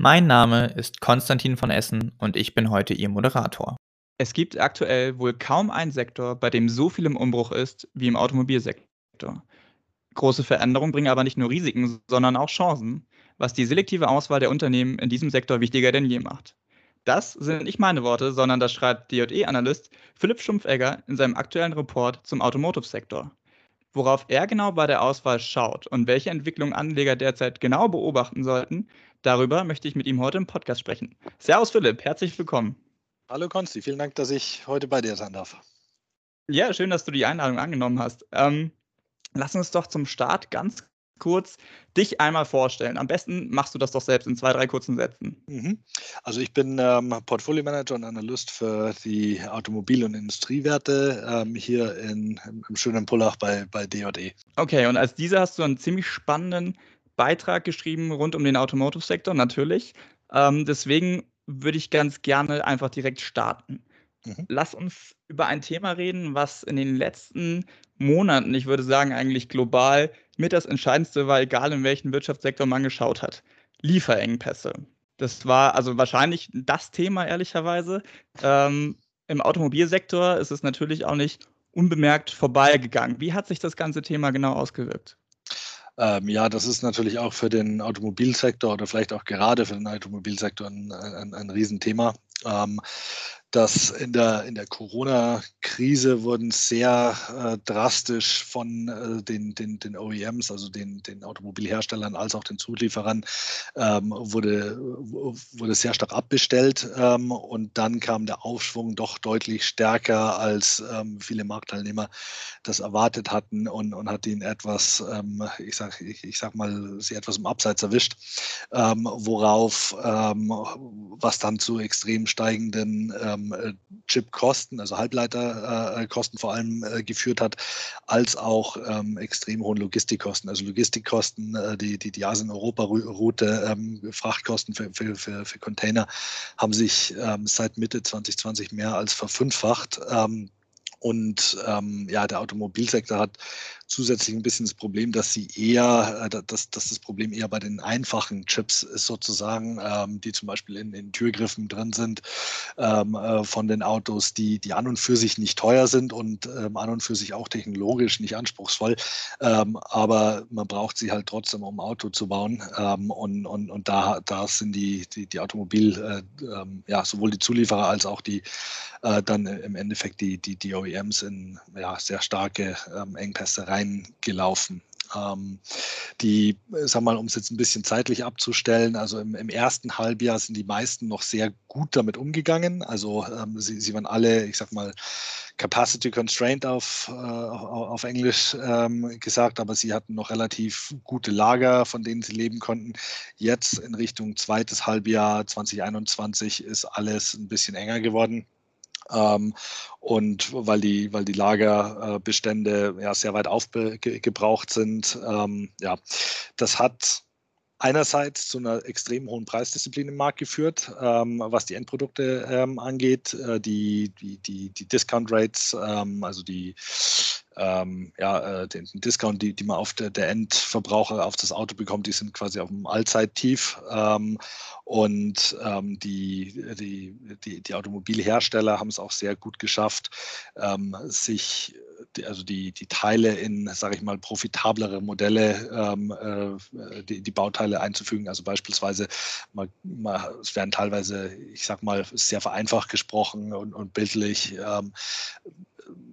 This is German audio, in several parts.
Mein Name ist Konstantin von Essen und ich bin heute Ihr Moderator. Es gibt aktuell wohl kaum einen Sektor, bei dem so viel im Umbruch ist wie im Automobilsektor. Große Veränderungen bringen aber nicht nur Risiken, sondern auch Chancen, was die selektive Auswahl der Unternehmen in diesem Sektor wichtiger denn je macht. Das sind nicht meine Worte, sondern das schreibt DE-Analyst Philipp Schumpfegger in seinem aktuellen Report zum Automotive-Sektor. Worauf er genau bei der Auswahl schaut und welche Entwicklungen Anleger derzeit genau beobachten sollten, darüber möchte ich mit ihm heute im Podcast sprechen. Servus Philipp, herzlich willkommen. Hallo Konsti, vielen Dank, dass ich heute bei dir sein darf. Ja, schön, dass du die Einladung angenommen hast. Ähm, lass uns doch zum Start ganz kurz dich einmal vorstellen. Am besten machst du das doch selbst in zwei, drei kurzen Sätzen. Mhm. Also ich bin ähm, Portfolio Manager und Analyst für die Automobil- und Industriewerte ähm, hier in, im schönen Pullach bei, bei DJE. Okay, und als dieser hast du einen ziemlich spannenden Beitrag geschrieben rund um den Automotive-Sektor, natürlich. Ähm, deswegen würde ich ganz gerne einfach direkt starten. Mhm. Lass uns über ein Thema reden, was in den letzten Monaten, ich würde sagen eigentlich global, mit das Entscheidendste war, egal in welchen Wirtschaftssektor man geschaut hat. Lieferengpässe. Das war also wahrscheinlich das Thema, ehrlicherweise. Ähm, Im Automobilsektor ist es natürlich auch nicht unbemerkt vorbeigegangen. Wie hat sich das ganze Thema genau ausgewirkt? Ähm, ja, das ist natürlich auch für den Automobilsektor oder vielleicht auch gerade für den Automobilsektor ein, ein, ein Riesenthema. Ähm, dass in der, in der Corona-Krise wurden sehr äh, drastisch von äh, den, den, den OEMs, also den, den Automobilherstellern als auch den Zulieferern, ähm, wurde, wurde sehr stark abbestellt ähm, und dann kam der Aufschwung doch deutlich stärker, als ähm, viele Marktteilnehmer das erwartet hatten und, und hat ihn etwas, ähm, ich, sag, ich, ich sag mal, sie etwas im Abseits erwischt, ähm, worauf, ähm, was dann zu extrem steigenden Chipkosten, also Halbleiterkosten vor allem äh, geführt hat, als auch ähm, extrem hohen Logistikkosten. Also Logistikkosten, äh, die, die, die Asien-Europa-Route, ähm, Frachtkosten für, für, für, für, Container haben sich ähm, seit Mitte 2020 mehr als verfünffacht. Ähm, und ähm, ja, der Automobilsektor hat zusätzlich ein bisschen das Problem, dass sie eher, äh, dass, dass das Problem eher bei den einfachen Chips ist sozusagen, ähm, die zum Beispiel in, in Türgriffen drin sind ähm, äh, von den Autos, die, die an und für sich nicht teuer sind und ähm, an und für sich auch technologisch nicht anspruchsvoll. Ähm, aber man braucht sie halt trotzdem, um ein Auto zu bauen. Ähm, und, und, und da, da sind die, die, die Automobil, äh, ähm, ja, sowohl die Zulieferer als auch die äh, dann im Endeffekt die, die, die OEMs in ja, sehr starke Engpässe rein reingelaufen. Ähm, die, sag mal, um es jetzt ein bisschen zeitlich abzustellen, also im, im, ersten Halbjahr sind die meisten noch sehr gut damit umgegangen. Also ähm, sie, sie waren alle, ich sag mal, Capacity Constraint auf, äh, auf Englisch ähm, gesagt, aber sie hatten noch relativ gute Lager, von denen sie leben konnten. Jetzt in Richtung zweites Halbjahr 2021 ist alles ein bisschen enger geworden. Ähm, und weil die, weil die Lagerbestände ja sehr weit aufgebraucht sind. Ähm, ja, das hat einerseits zu einer extrem hohen Preisdisziplin im Markt geführt, ähm, was die Endprodukte ähm, angeht. Äh, die, die, die, die Discount Rates, ähm, also die ähm, ja, äh, den, Discount, die, die man auf der, der, Endverbraucher auf das Auto bekommt, die sind quasi auf dem Allzeittief. Ähm, und ähm, die, die, die, die, Automobilhersteller haben es auch sehr gut geschafft, ähm, sich also die, die Teile in, sage ich mal, profitablere Modelle, ähm, äh, die, die Bauteile einzufügen. Also beispielsweise, mal, mal, es werden teilweise, ich sag mal, sehr vereinfacht gesprochen und, und bildlich ähm,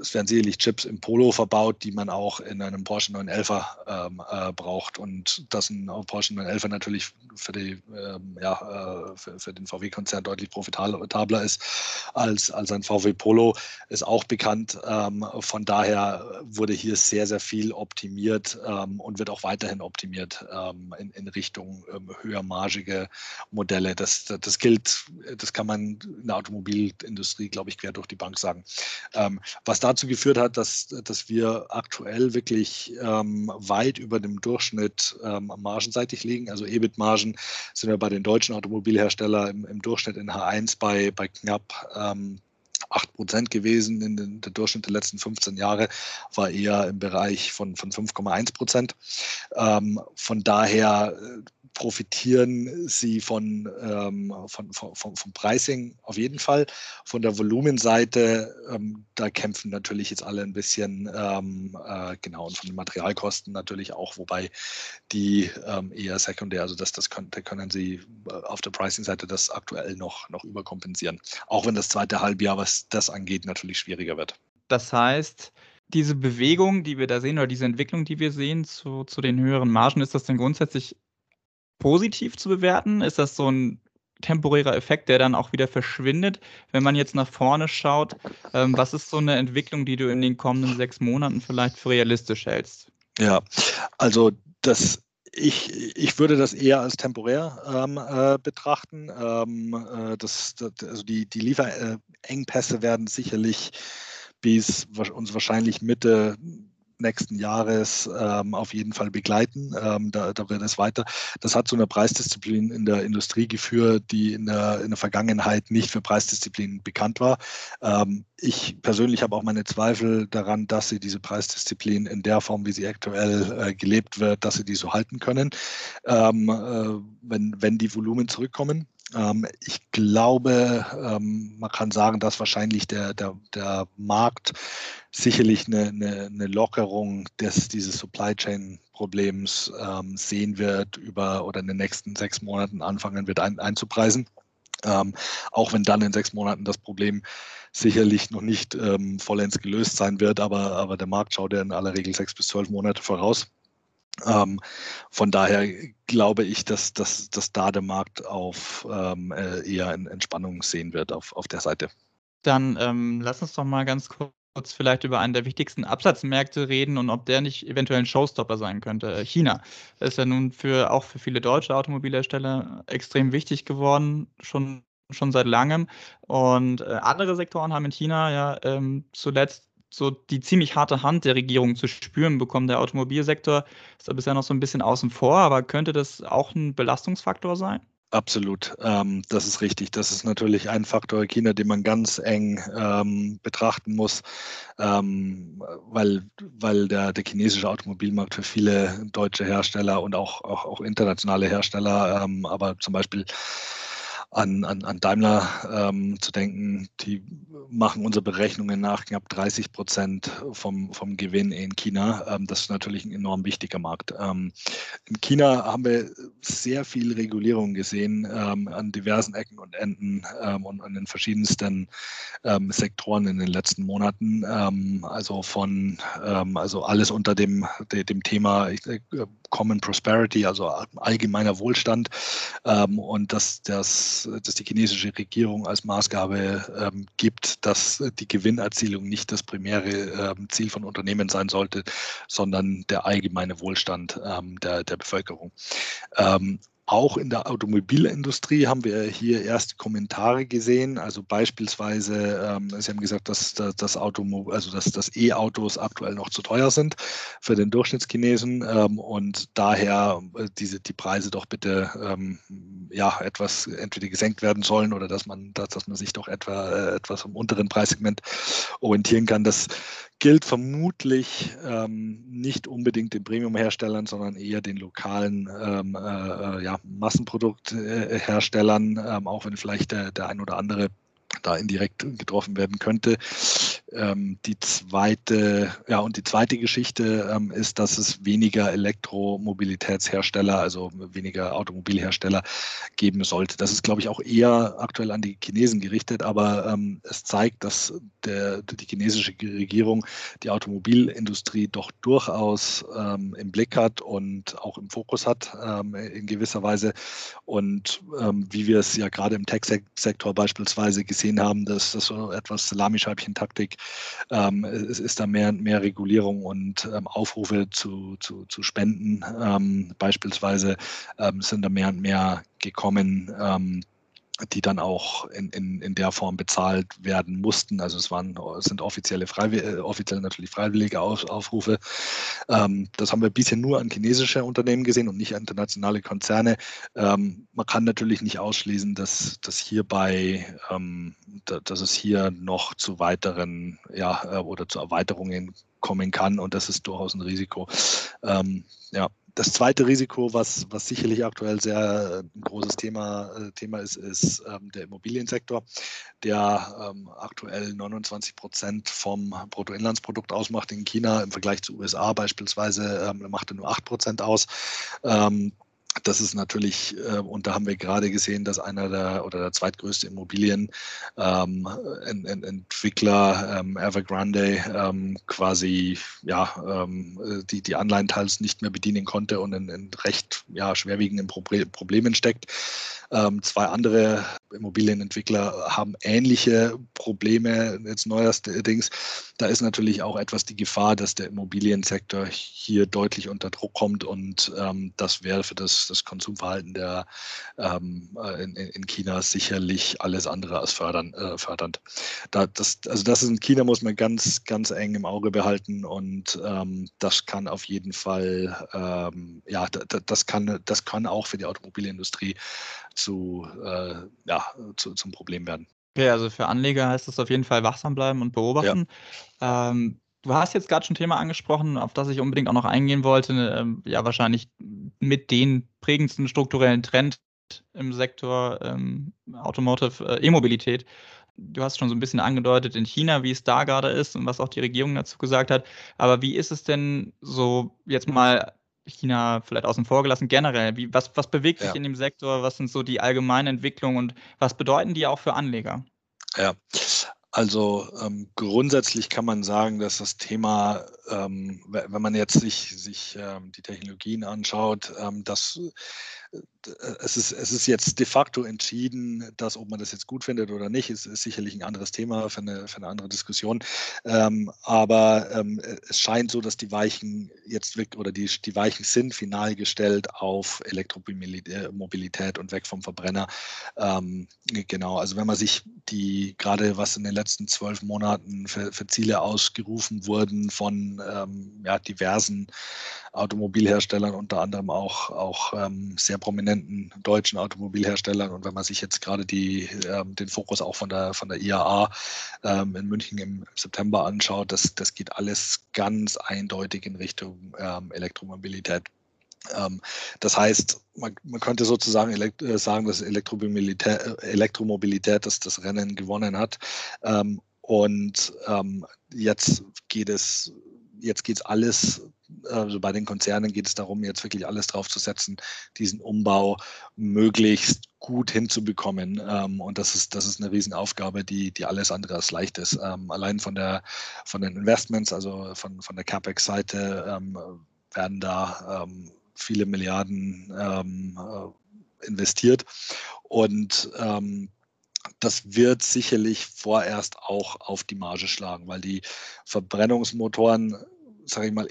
es werden sicherlich Chips im Polo verbaut, die man auch in einem Porsche 911 ähm, äh, braucht. Und dass ein Porsche 911 natürlich für, die, ähm, ja, äh, für, für, den VW-Konzern deutlich profitabler ist als, als ein VW Polo, ist auch bekannt. Ähm, von daher wurde hier sehr, sehr viel optimiert ähm, und wird auch weiterhin optimiert ähm, in, in, Richtung ähm, höhermargige Modelle. Das, das gilt, das kann man in der Automobilindustrie, glaube ich, quer durch die Bank sagen. Was dazu geführt hat, dass, dass wir aktuell wirklich ähm, weit über dem Durchschnitt ähm, margenseitig liegen. Also EBIT-Margen sind wir bei den deutschen Automobilherstellern im, im Durchschnitt in H1 bei, bei knapp ähm, 8 Prozent gewesen. In den, der Durchschnitt der letzten 15 Jahre war eher im Bereich von, von 5,1 Prozent. Ähm, von daher äh, profitieren sie von, ähm, von, von, vom Pricing auf jeden Fall. Von der Volumenseite, ähm, da kämpfen natürlich jetzt alle ein bisschen, ähm, äh, genau, und von den Materialkosten natürlich auch, wobei die ähm, eher sekundär, also das, das können, da können sie äh, auf der Pricing-Seite das aktuell noch, noch überkompensieren. Auch wenn das zweite Halbjahr, was das angeht, natürlich schwieriger wird. Das heißt, diese Bewegung, die wir da sehen, oder diese Entwicklung, die wir sehen zu, zu den höheren Margen, ist das denn grundsätzlich positiv zu bewerten? Ist das so ein temporärer Effekt, der dann auch wieder verschwindet? Wenn man jetzt nach vorne schaut, ähm, was ist so eine Entwicklung, die du in den kommenden sechs Monaten vielleicht für realistisch hältst? Ja, also das ich, ich würde das eher als temporär ähm, äh, betrachten. Ähm, äh, das, das, also die, die Lieferengpässe werden sicherlich bis uns wahrscheinlich Mitte nächsten Jahres ähm, auf jeden Fall begleiten. Ähm, da, da wird es weiter. Das hat zu einer Preisdisziplin in der Industrie geführt, die in der, in der Vergangenheit nicht für Preisdisziplin bekannt war. Ähm, ich persönlich habe auch meine Zweifel daran, dass sie diese Preisdisziplin in der Form, wie sie aktuell äh, gelebt wird, dass sie die so halten können, ähm, äh, wenn, wenn die Volumen zurückkommen. Ähm, ich glaube, ähm, man kann sagen, dass wahrscheinlich der, der, der Markt sicherlich eine, eine, eine Lockerung des, dieses Supply Chain Problems ähm, sehen wird über oder in den nächsten sechs Monaten anfangen wird ein, einzupreisen. Ähm, auch wenn dann in sechs Monaten das Problem sicherlich noch nicht ähm, vollends gelöst sein wird, aber, aber der Markt schaut ja in aller Regel sechs bis zwölf Monate voraus. Ähm, von daher glaube ich, dass, dass, dass da der Markt auf ähm, äh, eher in Entspannung sehen wird auf, auf der Seite. Dann ähm, lass uns doch mal ganz kurz vielleicht über einen der wichtigsten Absatzmärkte reden und ob der nicht eventuell ein Showstopper sein könnte. China ist ja nun für auch für viele deutsche Automobilhersteller extrem wichtig geworden, schon, schon seit langem. Und äh, andere Sektoren haben in China ja ähm, zuletzt so die ziemlich harte Hand der Regierung zu spüren bekommen. Der Automobilsektor ist da bisher noch so ein bisschen außen vor, aber könnte das auch ein Belastungsfaktor sein? Absolut, ähm, das ist richtig. Das ist natürlich ein Faktor China, den man ganz eng ähm, betrachten muss, ähm, weil, weil der, der chinesische Automobilmarkt für viele deutsche Hersteller und auch, auch, auch internationale Hersteller, ähm, aber zum Beispiel an, an, an Daimler ähm, zu denken. Die machen unsere Berechnungen nach knapp 30 Prozent vom, vom Gewinn in China. Ähm, das ist natürlich ein enorm wichtiger Markt. Ähm, in China haben wir sehr viel Regulierung gesehen ähm, an diversen Ecken und Enden ähm, und an den verschiedensten ähm, Sektoren in den letzten Monaten. also von also alles unter dem, dem Thema äh, Common Prosperity, also allgemeiner Wohlstand und dass das dass, die chinesische Regierung als Maßgabe ähm, gibt, dass die Gewinnerzielung nicht das primäre ähm, Ziel von Unternehmen sein sollte, sondern der allgemeine Wohlstand ähm, der, der Bevölkerung. Auch in der Automobilindustrie haben wir hier erste Kommentare gesehen. Also beispielsweise, ähm, Sie haben gesagt, dass, das Automo also dass, dass E-Autos aktuell noch zu teuer sind für den Durchschnittschinesen ähm, und daher äh, diese die Preise doch bitte ähm, ja etwas entweder gesenkt werden sollen oder dass man dass, dass man sich doch etwa äh, etwas im unteren Preissegment orientieren kann. Das gilt vermutlich ähm, nicht unbedingt den Premium-Herstellern, sondern eher den lokalen ähm, äh, äh ja, Massenproduktherstellern, ähm, auch wenn vielleicht der, der ein oder andere da indirekt getroffen werden könnte. Ähm, die zweite, ja, und die zweite Geschichte ähm, ist, dass es weniger Elektromobilitätshersteller, also weniger Automobilhersteller geben sollte. Das ist, glaube ich, auch eher aktuell an die Chinesen gerichtet, aber ähm, es zeigt, dass der, die chinesische Regierung die Automobilindustrie doch durchaus ähm, im Blick hat und auch im Fokus hat ähm, in gewisser Weise. Und ähm, wie wir es ja gerade im Tech-Sektor beispielsweise gesehen haben, dass das so etwas Salamischeibchen-Taktik ähm, es ist da mehr und mehr Regulierung und ähm, Aufrufe zu, zu, zu Spenden ähm, beispielsweise sind da mehr und mehr gekommen die dann auch in, in, in der Form bezahlt werden mussten. Also es waren sind offizielle äh, offiziell natürlich freiwillige Aufrufe. Ähm, das haben wir bisher nur an chinesische Unternehmen gesehen und nicht an internationale Konzerne. Ähm, man kann natürlich nicht ausschließen, dass, dass hierbei, ähm, dass es hier noch zu weiteren ja, äh, oder zu Erweiterungen kommen kann und das ist durchaus ein Risiko. Ähm, ja, das zweite Risiko, was, was sicherlich aktuell sehr ein großes Thema, äh, Thema ist, ist ähm, der Immobiliensektor, der ähm, aktuell 29 Prozent vom Bruttoinlandsprodukt ausmacht in China. Im Vergleich zu USA beispielsweise ähm, macht er nur 8 Prozent aus. Ähm, das ist natürlich, äh, und da haben wir gerade gesehen, dass einer der oder der zweitgrößte Immobilienentwickler, ähm, ähm, Evergrande, ähm, quasi ja, ähm, die, die Anleihen teils nicht mehr bedienen konnte und in, in recht ja, schwerwiegenden Proble Problemen steckt. Ähm, zwei andere Immobilienentwickler haben ähnliche Probleme, jetzt neuerdings. Da ist natürlich auch etwas die Gefahr, dass der Immobiliensektor hier deutlich unter Druck kommt und ähm, das wäre für das, das Konsumverhalten der, ähm, äh, in, in, China sicherlich alles andere als fördern, äh, fördernd. Da, das, also das ist in China muss man ganz, ganz eng im Auge behalten und ähm, das kann auf jeden Fall, ähm, ja, das kann, das kann auch für die Automobilindustrie zu, äh, ja, zu, zum Problem werden. Okay, also für Anleger heißt es auf jeden Fall wachsam bleiben und beobachten. Ja. Ähm, du hast jetzt gerade schon ein Thema angesprochen, auf das ich unbedingt auch noch eingehen wollte. Ähm, ja, wahrscheinlich mit den prägendsten strukturellen Trend im Sektor ähm, Automotive äh, E-Mobilität. Du hast schon so ein bisschen angedeutet in China, wie es da gerade ist und was auch die Regierung dazu gesagt hat. Aber wie ist es denn so jetzt mal China vielleicht außen vor gelassen, generell, wie, was, was bewegt sich ja. in dem Sektor, was sind so die allgemeinen Entwicklungen und was bedeuten die auch für Anleger? Ja, also ähm, grundsätzlich kann man sagen, dass das Thema, ähm, wenn man jetzt sich, sich ähm, die Technologien anschaut, ähm, dass es ist, es ist jetzt de facto entschieden, dass ob man das jetzt gut findet oder nicht, ist, ist sicherlich ein anderes Thema für eine, für eine andere Diskussion. Ähm, aber ähm, es scheint so, dass die Weichen jetzt weg oder die, die Weichen sind final gestellt auf Elektromobilität und weg vom Verbrenner. Ähm, genau, also wenn man sich die gerade was in den letzten zwölf Monaten für, für Ziele ausgerufen wurden von ähm, ja, diversen Automobilherstellern, unter anderem auch, auch ähm, sehr prominenten deutschen Automobilherstellern. Und wenn man sich jetzt gerade die, ähm, den Fokus auch von der, von der IAA ähm, in München im September anschaut, das, das geht alles ganz eindeutig in Richtung ähm, Elektromobilität. Ähm, das heißt, man, man, könnte sozusagen äh, sagen, dass Elektromobilität, Elektromobilität das, das Rennen gewonnen hat. Und jetzt geht es jetzt geht es alles also bei den Konzernen geht es darum, jetzt wirklich alles drauf zu setzen, diesen Umbau möglichst gut hinzubekommen. Ähm, und das ist, das ist eine Riesenaufgabe, die, die alles andere als leicht ist. Ähm, allein von, der, von den Investments, also von, von der CapEx-Seite, ähm, werden da viele Milliarden äh, investiert. Und das wird sicherlich vorerst auch auf die Marge schlagen, weil die Verbrennungsmotoren sage ich mal,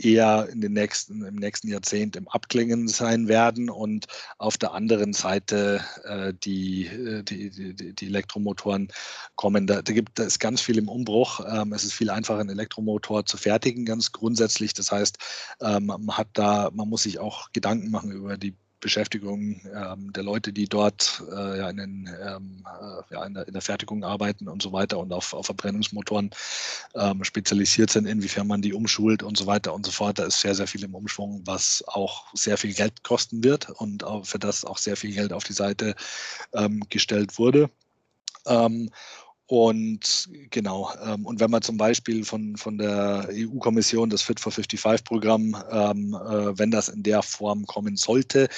eher in den nächsten, im nächsten Jahrzehnt im Abklingen sein werden und auf der anderen Seite äh, die, äh, die, die, die, Elektromotoren kommen. Da, da gibt es ganz viel im Umbruch. Ähm, es ist viel einfacher, einen Elektromotor zu fertigen, ganz grundsätzlich. Das heißt, ähm, man hat da, man muss sich auch Gedanken machen über die Beschäftigung ähm, der Leute, die dort äh, ja, in, den, ähm, äh, ja, in, der, in, der, Fertigung arbeiten und so weiter und auf, auf Verbrennungsmotoren ähm, spezialisiert sind, inwiefern man die umschult und so weiter und so fort. Da ist sehr, sehr viel im Umschwung, was auch sehr viel Geld kosten wird und für das auch sehr viel Geld auf die Seite ähm, gestellt wurde. Und genau, ähm, und wenn man zum Beispiel von, von der EU-Kommission das Fit for 55-Programm, ähm, äh, wenn das in der Form kommen sollte,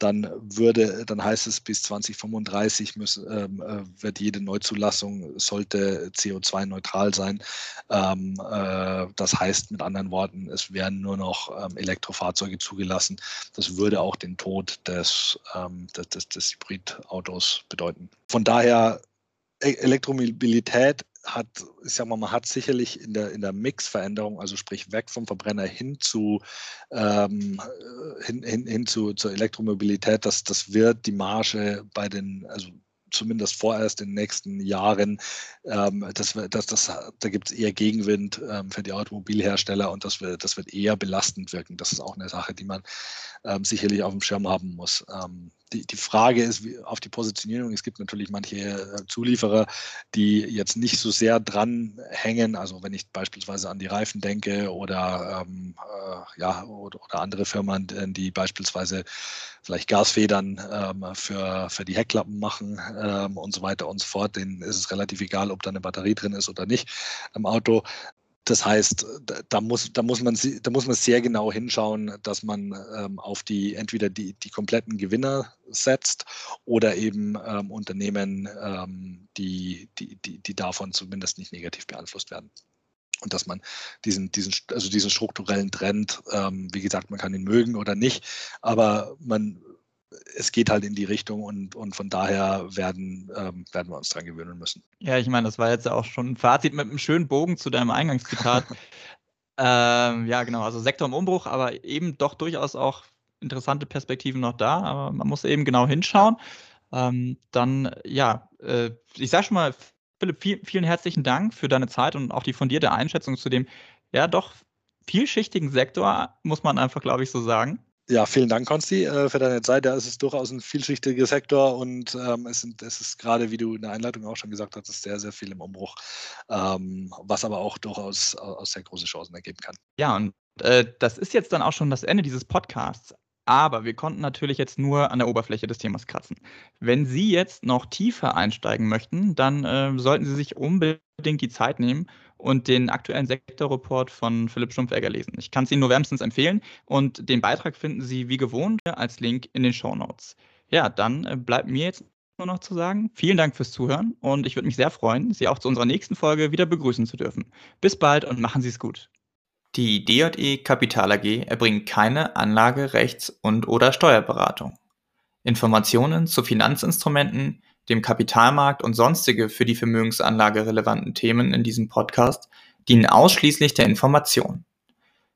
dann würde, dann heißt es bis 2035 muss, ähm, äh, wird jede Neuzulassung sollte CO2-neutral sein. Ähm, äh, das heißt mit anderen Worten, es werden nur noch ähm, Elektrofahrzeuge zugelassen. Das würde auch den Tod des, ähm, des, des, Hybridautos bedeuten. Von daher Elektromobilität hat, ich sag mal, man hat sicherlich in der, in der Mixveränderung, also sprich weg vom Verbrenner hin zu, ähm, hin, hin, hin zu, zur Elektromobilität, das, das wird die Marge bei den, also zumindest vorerst in den nächsten Jahren, ähm, das, das, das, da gibt es eher Gegenwind ähm, für die Automobilhersteller und das wird, das wird eher belastend wirken. Das ist auch eine Sache, die man ähm, sicherlich auf dem Schirm haben muss. Die, die Frage ist auf die Positionierung. Es gibt natürlich manche äh, Zulieferer, die jetzt nicht so sehr dran hängen. Also wenn ich beispielsweise an die Reifen denke oder ähm, äh, ja oder, oder, andere Firmen, die beispielsweise vielleicht Gasfedern ähm, für, für die Heckklappen machen ähm, und so weiter und so fort, denen ist es relativ egal, ob da eine Batterie drin ist oder nicht im Auto. Das heißt, da muss, da, muss man, da muss man sehr genau hinschauen, dass man ähm, auf die entweder die, die kompletten Gewinner setzt oder eben ähm, Unternehmen, ähm, die, die, die, die davon zumindest nicht negativ beeinflusst werden. Und dass man diesen, diesen, also diesen strukturellen Trend, ähm, wie gesagt, man kann ihn mögen oder nicht, aber man es geht halt in die Richtung und, und von daher werden, ähm, werden wir uns dran gewöhnen müssen. Ja, ich meine, das war jetzt auch schon ein Fazit mit einem schönen Bogen zu deinem Eingangszitat. ähm, ja, genau, also Sektor im Umbruch, aber eben doch durchaus auch interessante Perspektiven noch da, aber man muss eben genau hinschauen. Ähm, dann, ja, äh, ich sage schon mal, Philipp, viel, vielen herzlichen Dank für deine Zeit und auch die fundierte Einschätzung zu dem, ja, doch vielschichtigen Sektor, muss man einfach, glaube ich, so sagen. Ja, vielen Dank, Konsti, äh, für deine Zeit. Ja, es ist durchaus ein vielschichtiger Sektor und ähm, es, sind, es ist gerade, wie du in der Einleitung auch schon gesagt hast, sehr, sehr viel im Umbruch, ähm, was aber auch durchaus aus sehr große Chancen ergeben kann. Ja, und äh, das ist jetzt dann auch schon das Ende dieses Podcasts. Aber wir konnten natürlich jetzt nur an der Oberfläche des Themas kratzen. Wenn Sie jetzt noch tiefer einsteigen möchten, dann äh, sollten Sie sich unbedingt die Zeit nehmen und den aktuellen Sektorreport von Philipp Stumpfegger lesen. Ich kann es Ihnen nur wärmstens empfehlen und den Beitrag finden Sie wie gewohnt als Link in den Show Notes. Ja, dann äh, bleibt mir jetzt nur noch zu sagen, vielen Dank fürs Zuhören und ich würde mich sehr freuen, Sie auch zu unserer nächsten Folge wieder begrüßen zu dürfen. Bis bald und machen Sie es gut. Die DJE Kapital AG erbringt keine Anlage-, Rechts- und/oder Steuerberatung. Informationen zu Finanzinstrumenten, dem Kapitalmarkt und sonstige für die Vermögensanlage relevanten Themen in diesem Podcast dienen ausschließlich der Information.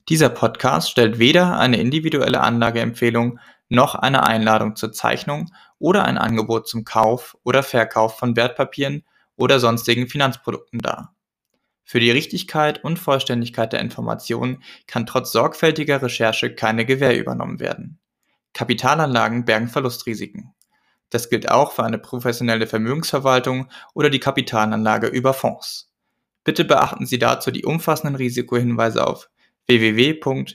Dieser Podcast stellt weder eine individuelle Anlageempfehlung noch eine Einladung zur Zeichnung oder ein Angebot zum Kauf oder Verkauf von Wertpapieren oder sonstigen Finanzprodukten dar. Für die Richtigkeit und Vollständigkeit der Informationen kann trotz sorgfältiger Recherche keine Gewähr übernommen werden. Kapitalanlagen bergen Verlustrisiken. Das gilt auch für eine professionelle Vermögensverwaltung oder die Kapitalanlage über Fonds. Bitte beachten Sie dazu die umfassenden Risikohinweise auf www.dje.de.